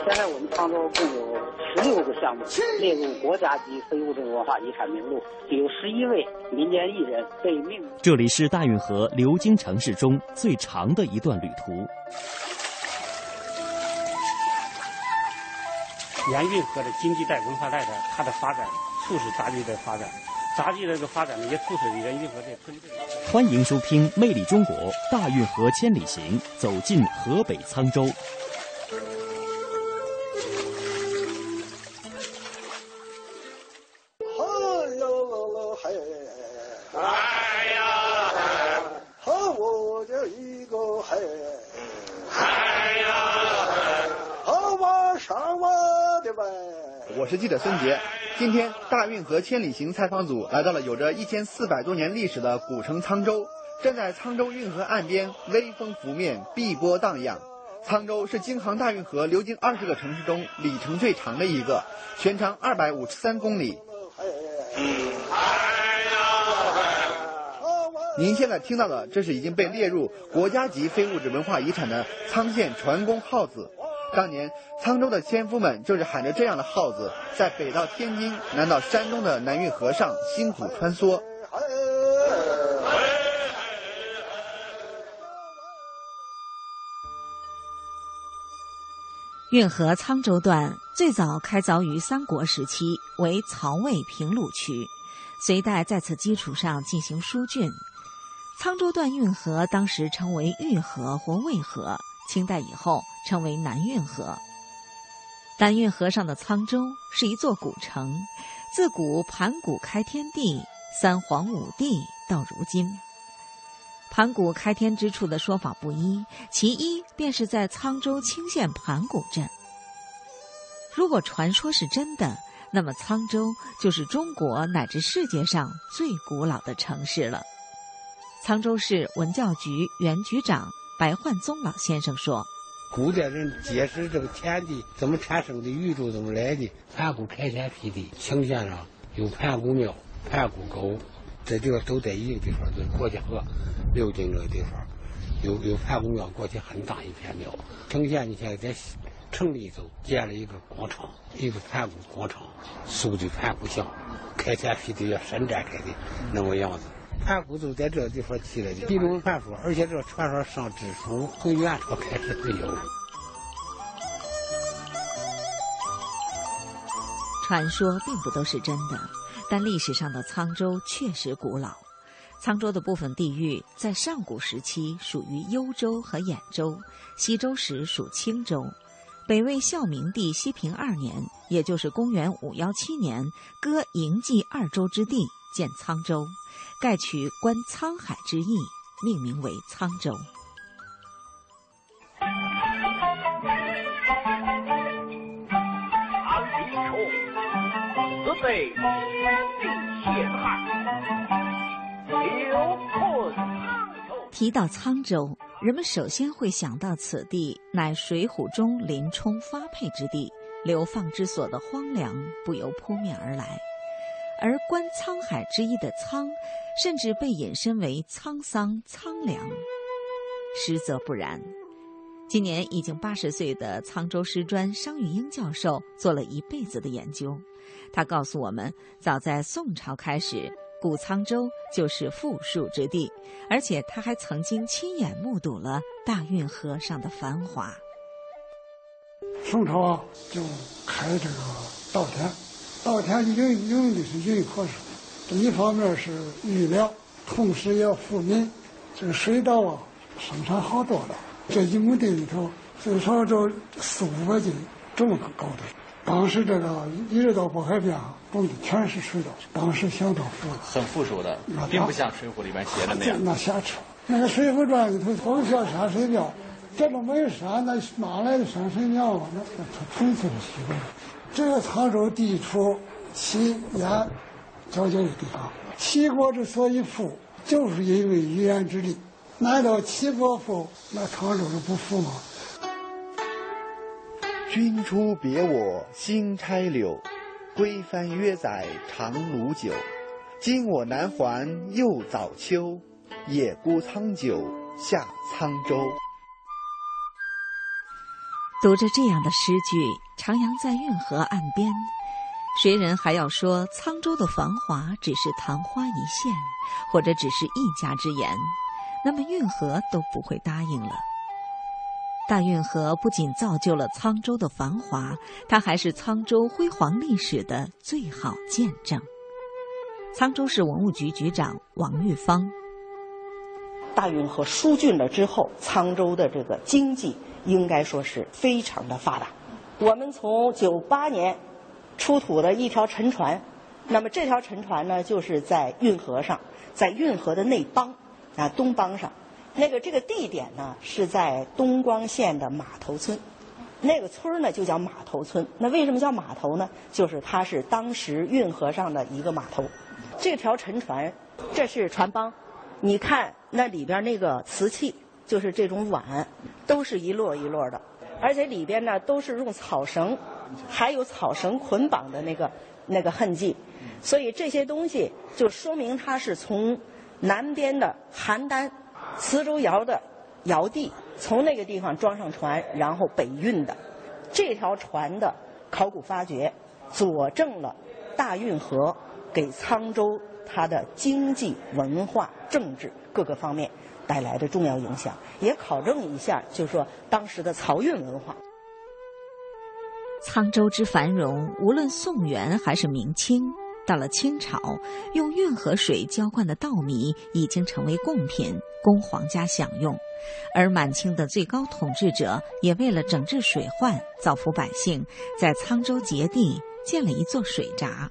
Speaker 24: 现在我们沧州共有。十六个项目列入国家级非物质文化遗产名录，有十一位民间艺人被命。
Speaker 18: 这里是大运河流经城市中最长的一段旅途。
Speaker 25: 沿运河的经济带、文化带的，它的发展促使杂技的发展，杂技的这个发展呢，也促使沿运河的村镇。
Speaker 18: 欢迎收听《魅力中国大运河千里行》，走进河北沧州。
Speaker 26: 春节，今天大运河千里行采访组来到了有着一千四百多年历史的古城沧州，站在沧州运河岸边，微风拂面，碧波荡漾。沧州是京杭大运河流经二十个城市中里程最长的一个，全长二百五十三公里。您现在听到的，这是已经被列入国家级非物质文化遗产的沧县船工号子。当年沧州的纤夫们就是喊着这样的号子，在北到天津、南到山东的南运河上辛苦穿梭。
Speaker 27: 运河沧州段最早开凿于三国时期，为曹魏平鲁区，隋代在此基础上进行疏浚。沧州段运河当时称为玉河或渭河。清代以后称为南运河。南运河上的沧州是一座古城，自古盘古开天地，三皇五帝到如今。盘古开天之处的说法不一，其一便是在沧州青县盘古镇。如果传说是真的，那么沧州就是中国乃至世界上最古老的城市了。沧州市文教局原局长。白焕宗老先生说：“
Speaker 21: 古代人解释这个天地怎么产生的，宇宙怎么来的，盘古开天辟地，青县上有盘古庙、盘古沟，这地方都在一个地方，就是过去河流经这个地方，有有盘古庙，过去很大一片庙。青县你现在在城里头建了一个广场，一个盘古广场，塑的盘古像，开天辟地要伸展开的那么样子。盘古就在这个地方起来的一种传说，而且这个传说上之初从元朝开始就有。
Speaker 27: 传说并不都是真的，但历史上的沧州确实古老。沧州的部分地域在上古时期属于幽州和兖州，西周时属青州。北魏孝明帝西平二年，也就是公元五幺七年，割营济二州之地，建沧州，盖取观沧海之意，命名为沧州。
Speaker 28: 被天地陷害，刘困沧州。
Speaker 27: 提到沧州，人们首先会想到此地乃《水浒》中林冲发配之地，流放之所的荒凉不由扑面而来。而观沧海之一的“沧”，甚至被引申为沧桑、苍凉。实则不然。今年已经八十岁的沧州师专商玉英教授做了一辈子的研究。他告诉我们，早在宋朝开始，古沧州就是富庶之地，而且他还曾经亲眼目睹了大运河上的繁华。
Speaker 29: 宋朝，就开这个稻田，稻田用用的是运河水，一方面是育粮，同时也要富民。这个水稻啊，生产好多了，这一亩地里头最少就四五百斤这么个高的。当时这个一直到渤海边种的全是水稻，当时相当富了，
Speaker 30: 很富庶的，并不像《水浒》里面写的那样。
Speaker 29: 那瞎扯！那个《水浒传》里头光叫山水庙，这都没山，那哪来的山水庙啊？那那纯粹是虚构。这个沧州地处齐燕交界的地方，齐国之所以富，就是因为于燕之力。难道齐国富，那沧州就不富吗？
Speaker 26: 君出别我心拆柳，归帆约载长芦酒。今我南还又早秋，野孤沧酒下沧州。
Speaker 27: 读着这样的诗句，徜徉在运河岸边，谁人还要说沧州的繁华只是昙花一现，或者只是一家之言，那么运河都不会答应了。大运河不仅造就了沧州的繁华，它还是沧州辉煌历史的最好见证。沧州市文物局局长王玉芳：
Speaker 31: 大运河疏浚了之后，沧州的这个经济应该说是非常的发达。我们从九八年出土的一条沉船，那么这条沉船呢，就是在运河上，在运河的内帮啊东帮上。那个这个地点呢是在东光县的码头村，那个村呢就叫码头村。那为什么叫码头呢？就是它是当时运河上的一个码头。这条沉船，这是船帮，你看那里边那个瓷器，就是这种碗，都是一摞一摞的，而且里边呢都是用草绳，还有草绳捆绑的那个那个痕迹，所以这些东西就说明它是从南边的邯郸。磁州窑的窑地从那个地方装上船，然后北运的。这条船的考古发掘，佐证了大运河给沧州它的经济、文化、政治各个方面带来的重要影响，也考证一下，就是说当时的漕运文化。
Speaker 27: 沧州之繁荣，无论宋元还是明清。到了清朝，用运河水浇灌的稻米已经成为贡品，供皇家享用。而满清的最高统治者也为了整治水患、造福百姓，在沧州节地建了一座水闸。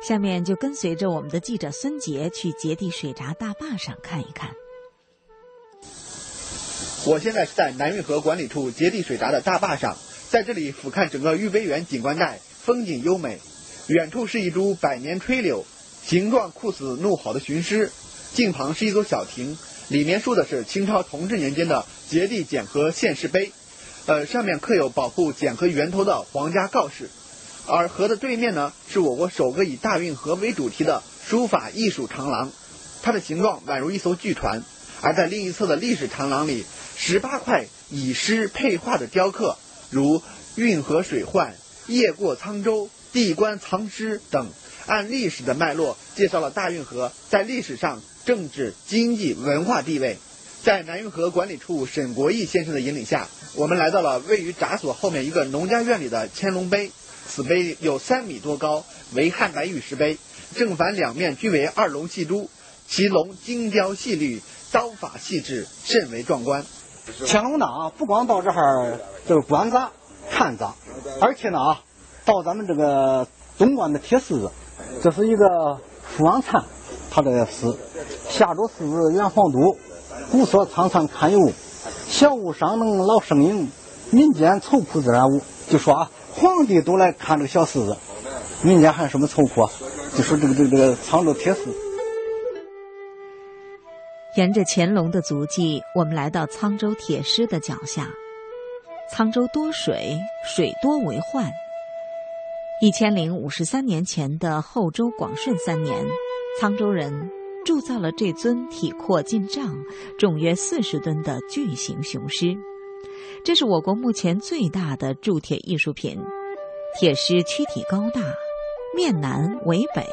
Speaker 27: 下面就跟随着我们的记者孙杰去节地水闸大坝上看一看。
Speaker 26: 我现在是在南运河管理处节地水闸的大坝上，在这里俯瞰整个玉碑园景观带，风景优美。远处是一株百年垂柳，形状酷似怒吼的雄狮；近旁是一座小亭，里面竖的是清朝同治年间的节地检核县示碑，呃，上面刻有保护检核源头的皇家告示。而河的对面呢，是我国首个以大运河为主题的书法艺术长廊，它的形状宛如一艘巨船。而在另一侧的历史长廊里，十八块以诗配画的雕刻，如“运河水患”“夜过沧州”“地关藏尸”等，按历史的脉络介绍了大运河在历史上政治、经济、文化地位。在南运河管理处沈国义先生的引领下，我们来到了位于闸所后面一个农家院里的乾隆碑。此碑有三米多高，为汉白玉石碑，正反两面均为二龙戏珠，其龙精雕细绿。刀法细致，甚为壮观。
Speaker 23: 乾隆呢啊，不光到这儿就是观察看杂，而且呢啊，到咱们这个东关的铁狮子，这是一个福王禅，他这个诗：下着狮子远皇都，古色苍苍堪有物。小物伤能老生影，民间愁苦自然无。就说啊，皇帝都来看这个小狮子，民间还有什么愁苦啊？就说这个这个这个沧州铁狮。
Speaker 27: 沿着乾隆的足迹，我们来到沧州铁狮的脚下。沧州多水，水多为患。一千零五十三年前的后周广顺三年，沧州人铸造了这尊体阔近丈、重约四十吨的巨型雄狮。这是我国目前最大的铸铁艺术品。铁狮躯体高大，面南为北。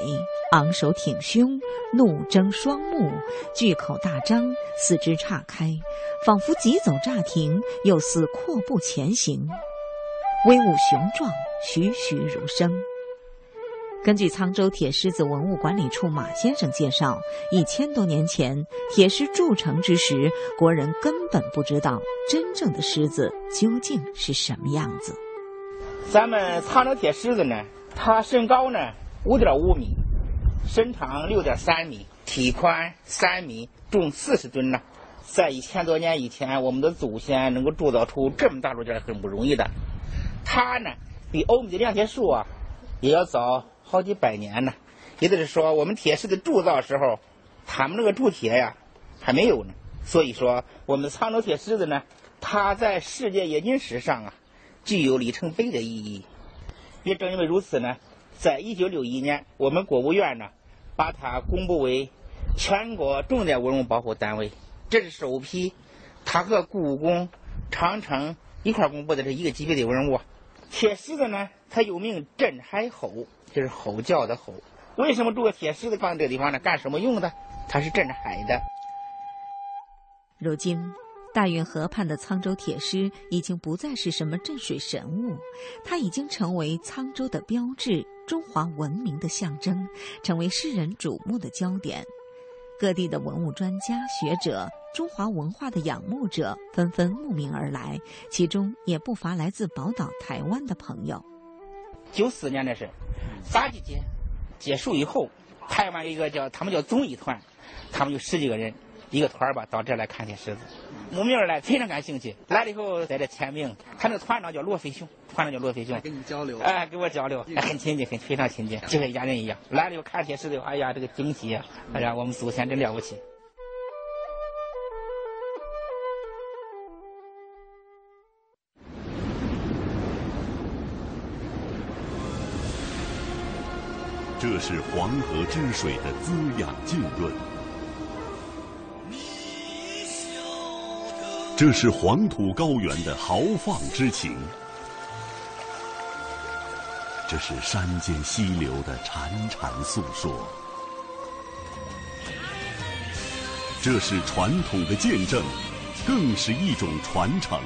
Speaker 27: 昂首挺胸，怒睁双目，巨口大张，四肢岔开，仿佛急走乍停，又似阔步前行，威武雄壮，栩栩如生。根据沧州铁狮子文物管理处马先生介绍，一千多年前铁狮铸成之时，国人根本不知道真正的狮子究竟是什么样子。
Speaker 22: 咱们沧州铁狮子呢，它身高呢五点五米。身长六点三米，体宽三米，重四十吨呢。在一千多年以前，我们的祖先能够铸造出这么大物件很不容易的。它呢，比欧美的炼铁术啊，也要早好几百年呢。也就是说，我们铁狮的铸造时候，他们那个铸铁呀还没有呢。所以说，我们沧州铁狮子呢，它在世界冶金史上啊，具有里程碑的意义。也正因为如此呢，在一九六一年，我们国务院呢。把它公布为全国重点文物保护单位，这是首批，它和故宫、长城一块公布的这一个级别的文物。铁狮子呢，它又名镇海吼，就是吼叫的吼。为什么铸个铁狮子放在这个地方呢？干什么用的？它是镇海的。
Speaker 27: 如今，大运河畔的沧州铁狮已经不再是什么镇水神物，它已经成为沧州的标志。中华文明的象征，成为世人瞩目的焦点。各地的文物专家学者、中华文化的仰慕者纷纷慕名而来，其中也不乏来自宝岛台湾的朋友。
Speaker 22: 九四年的是八季节结束以后，台湾一个叫他们叫综艺团，他们有十几个人。一个团儿吧，到这来看铁狮子，慕名而来，非常感兴趣。来了以后在这签名，他那个团长叫罗飞雄，团长叫罗飞雄，
Speaker 26: 跟你交流，
Speaker 22: 哎，跟我交流，很亲近，很非常亲近，就跟家人一样。来了以后看铁狮子，哎呀，这个惊喜啊！哎呀，我们祖先真了不起。
Speaker 32: 这是黄河之水的滋养浸润。这是黄土高原的豪放之情，这是山间溪流的潺潺诉说，这是传统的见证，更是一种传承。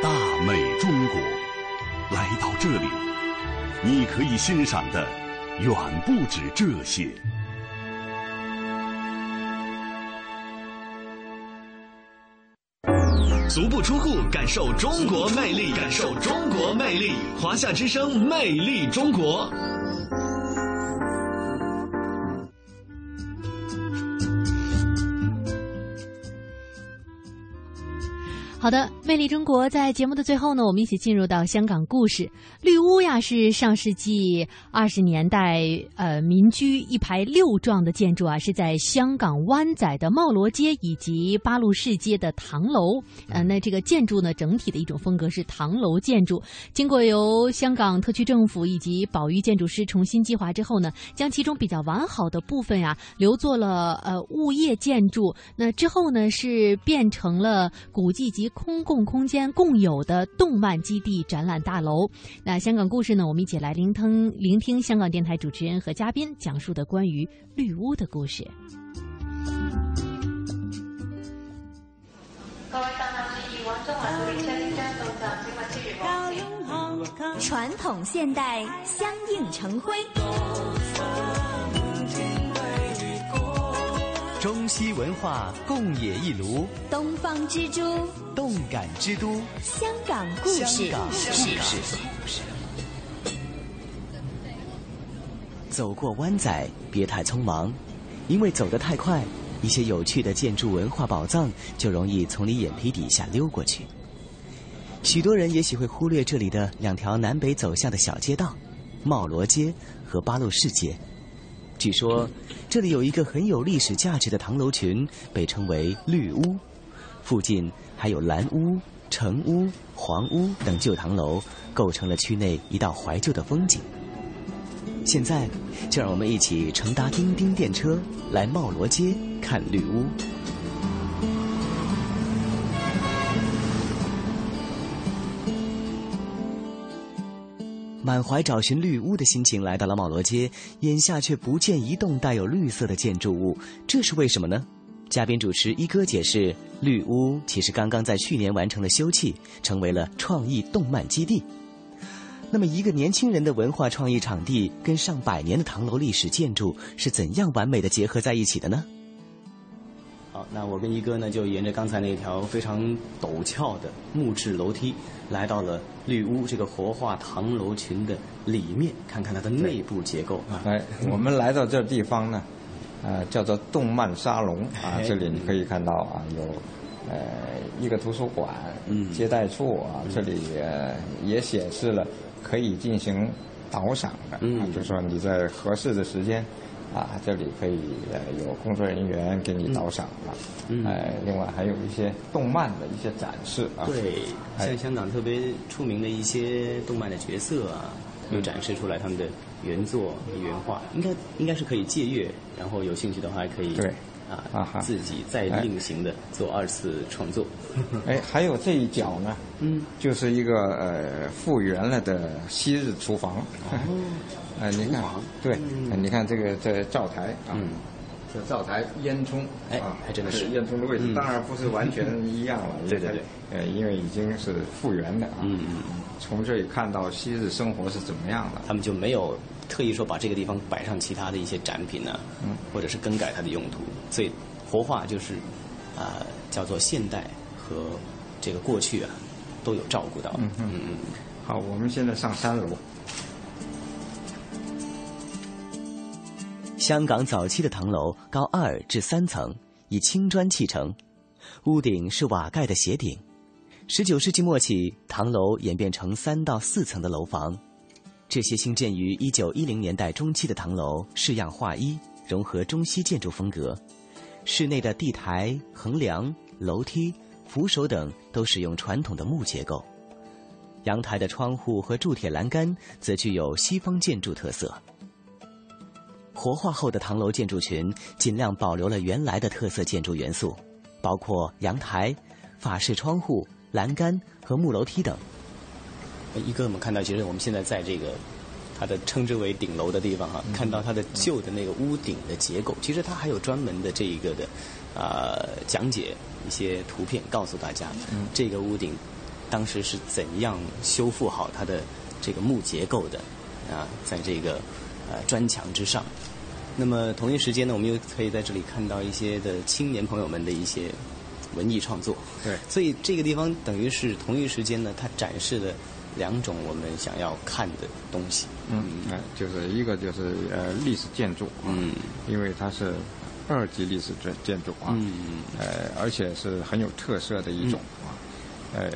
Speaker 32: 大美中国，来到这里，你可以欣赏的远不止这些。
Speaker 33: 足不出户，感受中国魅力，感受中国魅力。华夏之声，魅力中国。
Speaker 2: 好的，魅力中国在节目的最后呢，我们一起进入到香港故事。绿屋呀，是上世纪二十年代呃民居一排六幢的建筑啊，是在香港湾仔的茂罗街以及八路市街的唐楼。呃，那这个建筑呢，整体的一种风格是唐楼建筑。经过由香港特区政府以及保育建筑师重新计划之后呢，将其中比较完好的部分呀留作了呃物业建筑。那之后呢，是变成了古迹及空共空间共有的动漫基地展览大楼。那香港故事呢？我们一起来聆听聆听香港电台主持人和嘉宾讲述的关于绿屋的故事。
Speaker 19: 传统现代相映成辉。
Speaker 34: 中西文化共冶一炉，
Speaker 19: 东方之珠，
Speaker 34: 动感之都，
Speaker 19: 香港故事。
Speaker 34: 香港故事。走过湾仔，别太匆忙，因为走得太快，一些有趣的建筑文化宝藏就容易从你眼皮底下溜过去。许多人也许会忽略这里的两条南北走向的小街道——茂罗街和八路士街。据说，这里有一个很有历史价值的唐楼群，被称为绿屋。附近还有蓝屋、橙屋、黄屋等旧唐楼，构成了区内一道怀旧的风景。现在，就让我们一起乘搭叮叮电车来茂罗街看绿屋。满怀找寻绿屋的心情来到了茂罗街，眼下却不见一栋带有绿色的建筑物，这是为什么呢？嘉宾主持一哥解释，绿屋其实刚刚在去年完成了修葺，成为了创意动漫基地。那么，一个年轻人的文化创意场地跟上百年的唐楼历史建筑是怎样完美的结合在一起的呢？好，那我跟一哥呢，就沿着刚才那条非常陡峭的木质楼梯，来到了绿屋这个活化唐楼群的里面，看看它的内部结构啊。
Speaker 35: 哎，我们来到这地方呢，呃，叫做动漫沙龙啊，这里你可以看到啊，有呃一个图书馆、接待处啊，这里也显示了可以进行导赏的，嗯，就说你在合适的时间。啊，这里可以呃有工作人员给你导赏啊，呃，另外还有一些动漫的一些展示啊。
Speaker 34: 对，像香港特别出名的一些动漫的角色啊，又展示出来他们的原作原画，应该应该是可以借阅，然后有兴趣的话还可以
Speaker 35: 对
Speaker 34: 啊自己再另行的做二次创作。
Speaker 35: 哎，还有这一角呢，嗯，就是一个呃复原了的昔日厨房。哦。哎，你看，对，你看这个这灶台啊，这灶台烟囱，
Speaker 34: 哎，还真的是。
Speaker 35: 烟囱的位置，当然不是完全一样了，
Speaker 34: 对对对，
Speaker 35: 呃，因为已经是复原的啊，嗯嗯，从这里看到昔日生活是怎么样的，
Speaker 34: 他们就没有特意说把这个地方摆上其他的一些展品呢，嗯，或者是更改它的用途，所以活化就是啊，叫做现代和这个过去啊都有照顾到，嗯。嗯
Speaker 35: 嗯，好，我们现在上三楼。
Speaker 34: 香港早期的唐楼高二至三层，以青砖砌成，屋顶是瓦盖的斜顶。十九世纪末期，唐楼演变成三到四层的楼房。这些兴建于一九一零年代中期的唐楼式样划一，融合中西建筑风格。室内的地台、横梁、楼梯、扶手等都使用传统的木结构。阳台的窗户和铸铁栏杆则具有西方建筑特色。活化后的唐楼建筑群尽量保留了原来的特色建筑元素，包括阳台、法式窗户、栏杆和木楼梯等。一哥，我们看到，其实我们现在在这个它的称之为顶楼的地方哈，看到它的旧的那个屋顶的结构，其实它还有专门的这一个的呃讲解一些图片，告诉大家这个屋顶当时是怎样修复好它的这个木结构的啊，在这个呃砖墙之上。那么同一时间呢，我们又可以在这里看到一些的青年朋友们的一些文艺创作。
Speaker 35: 对，
Speaker 34: 所以这个地方等于是同一时间呢，它展示了两种我们想要看的东西。
Speaker 35: 嗯，哎，就是一个就是呃历史建筑，嗯，因为它是二级历史建建筑啊，嗯呃，而且是很有特色的一种啊。呃，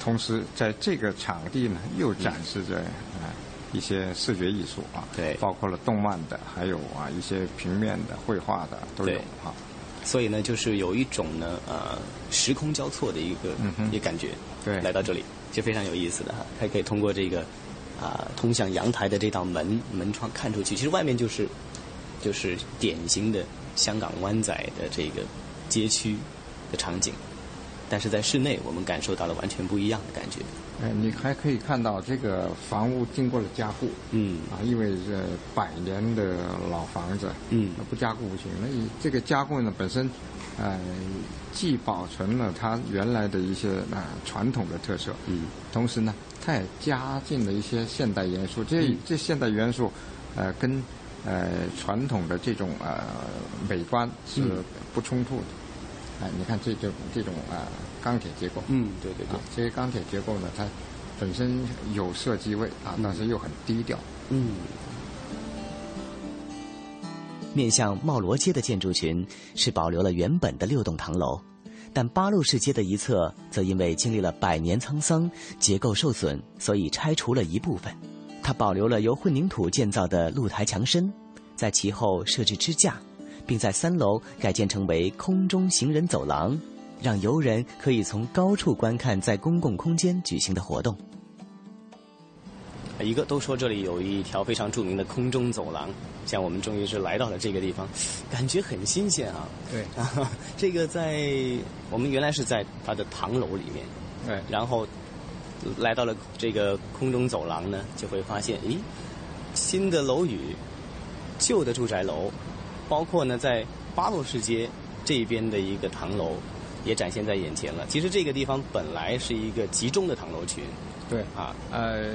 Speaker 35: 同时在这个场地呢，又展示着啊、一些视觉艺术啊，
Speaker 34: 对，
Speaker 35: 包括了动漫的，还有啊一些平面的、绘画的都有
Speaker 34: 对
Speaker 35: 啊。
Speaker 34: 所以呢，就是有一种呢，呃，时空交错的一个、嗯一个感觉。
Speaker 35: 对，
Speaker 34: 来到这里就非常有意思的哈，还可以通过这个啊、通向阳台的这道门门窗看出去，其实外面就是就是典型的香港湾仔的这个街区的场景，但是在室内我们感受到了完全不一样的感觉。
Speaker 35: 哎，你还可以看到这个房屋经过了加固，
Speaker 34: 嗯，
Speaker 35: 啊，因为这百年的老房子，
Speaker 34: 嗯，
Speaker 35: 不加固不行。那你这个加固呢，本身，呃，既保存了它原来的一些啊、传统的特色，
Speaker 34: 嗯，
Speaker 35: 同时呢，它也加进了一些现代元素。这、
Speaker 34: 嗯
Speaker 35: 这现代元素，呃，跟呃传统的这种呃美观是
Speaker 34: 嗯
Speaker 35: 不冲突的。哎，你看这种这种啊、钢铁结构，
Speaker 34: 嗯，对对对，
Speaker 35: 啊，这些钢铁结构呢，它本身有设计味啊，但是又很低调。
Speaker 34: 嗯。面向茂罗街的建筑群是保留了原本的六栋唐楼，但八路市街的一侧则因为经历了百年沧桑，结构受损，所以拆除了一部分。它保留了由混凝土建造的露台墙身，在其后设置支架，并在三楼改建成为空中行人走廊，让游人可以从高处观看在公共空间举行的活动。一个都说这里有一条非常著名的空中走廊，像我们终于是来到了这个地方，感觉很新鲜啊。
Speaker 35: 对，
Speaker 34: 这个在我们原来是在它的唐楼里面，
Speaker 35: 对，
Speaker 34: 然后来到了这个空中走廊呢，就会发现，咦，新的楼宇、旧的住宅楼，包括呢在巴洛市街这边的一个唐楼，也展现在眼前了。其实这个地方本来是一个集中的唐楼群。
Speaker 35: 对
Speaker 34: 啊，
Speaker 35: 呃，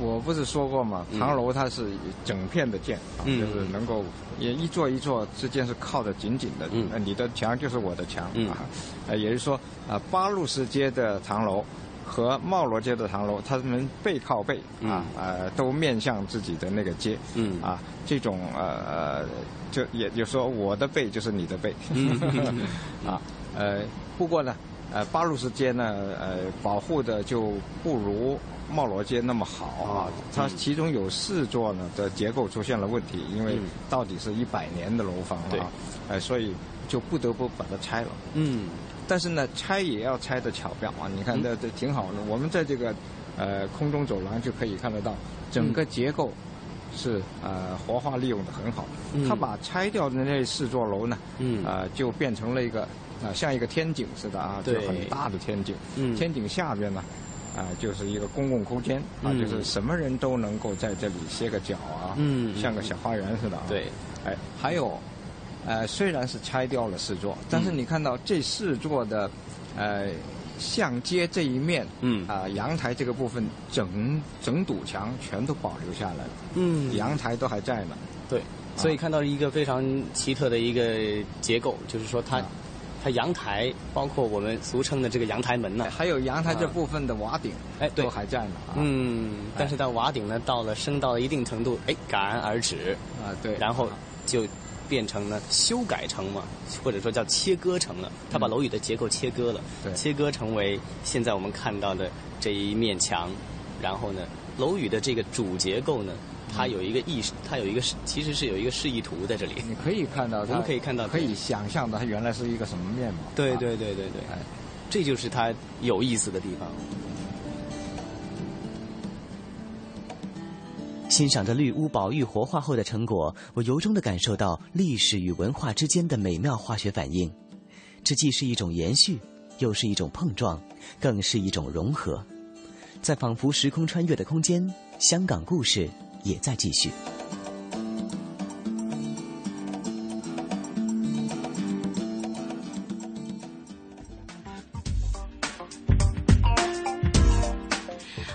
Speaker 35: 我不是说过嘛，唐楼它是整片的建，啊
Speaker 34: 嗯。
Speaker 35: 就是能够也一座一座之间是靠得紧紧的，
Speaker 34: 嗯。
Speaker 35: 呃你的墙就是我的墙，
Speaker 34: 嗯
Speaker 35: 啊，呃，也就是说啊，八路市街的唐楼和茂罗街的唐楼，它们背靠背啊，呃，都面向自己的那个街，
Speaker 34: 嗯。
Speaker 35: 啊，这种呃呃，就也就说我的背就是你的背，
Speaker 34: 嗯。
Speaker 35: 啊，呃，不过呢。呃，八路市街呢，呃，保护的就不如茂罗街那么好啊。它其中有四座呢的结构出现了问题，因为到底是一百年的楼房啊，呃，所以就不得不把它拆了。
Speaker 34: 嗯，
Speaker 35: 但是呢，拆也要拆的巧妙啊。你看这这挺好的，我们在这个呃空中走廊就可以看得到，整个结构是呃活化利用的很好。
Speaker 34: 嗯
Speaker 35: 它把拆掉的那四座楼呢，
Speaker 34: 嗯
Speaker 35: 呃，就变成了一个。啊，像一个天井似的啊，就很大的天井。
Speaker 34: 嗯
Speaker 35: 天井下边呢，啊，就是一个公共空间啊，
Speaker 34: 嗯
Speaker 35: 就是什么人都能够在这里歇个脚啊，
Speaker 34: 嗯
Speaker 35: 像个小花园似的啊。
Speaker 34: 对，
Speaker 35: 哎，还有，呃，虽然是拆掉了四座，但是你看到这四座的，呃，向街这一面，
Speaker 34: 嗯，
Speaker 35: 啊、阳台这个部分整整堵墙全都保留下来了，
Speaker 34: 嗯。
Speaker 35: 阳台都还在呢。
Speaker 34: 对，所以看到一个非常奇特的一个结构，就是说它。它阳台包括我们俗称的这个阳台门呢，
Speaker 35: 还有阳台这部分的瓦顶，
Speaker 34: 哎，
Speaker 35: 都还在呢。啊、
Speaker 34: 嗯，但是到瓦顶呢，到了升到了一定程度，哎，戛然而止。
Speaker 35: 啊，对，
Speaker 34: 然后就变成呢修改成嘛，或者说叫切割成了，它把楼宇的结构切割了，
Speaker 35: 对，
Speaker 34: 切割成为现在我们看到的这一面墙，然后呢，楼宇的这个主结构呢。它有一个意识，它有一个其实是有一个示意图在这里。
Speaker 35: 你可以看到，
Speaker 34: 我们可以看到，
Speaker 35: 可以想象到它原来是一个什么面貌。
Speaker 34: 对对对对对，
Speaker 35: 哎，
Speaker 34: 这就是它有意思的地方。欣赏着绿屋宝玉活化后的成果，我由衷的感受到历史与文化之间的美妙化学反应。这既是一种延续，又是一种碰撞，更是一种融合。在仿佛时空穿越的空间，香港故事。也在继续。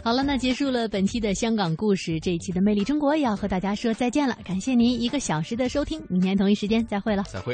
Speaker 2: 好了，那结束了本期的香港故事，这一期的《魅力中国》也要和大家说再见了。感谢您一个小时的收听，明天同一时间再会了。
Speaker 1: 再会。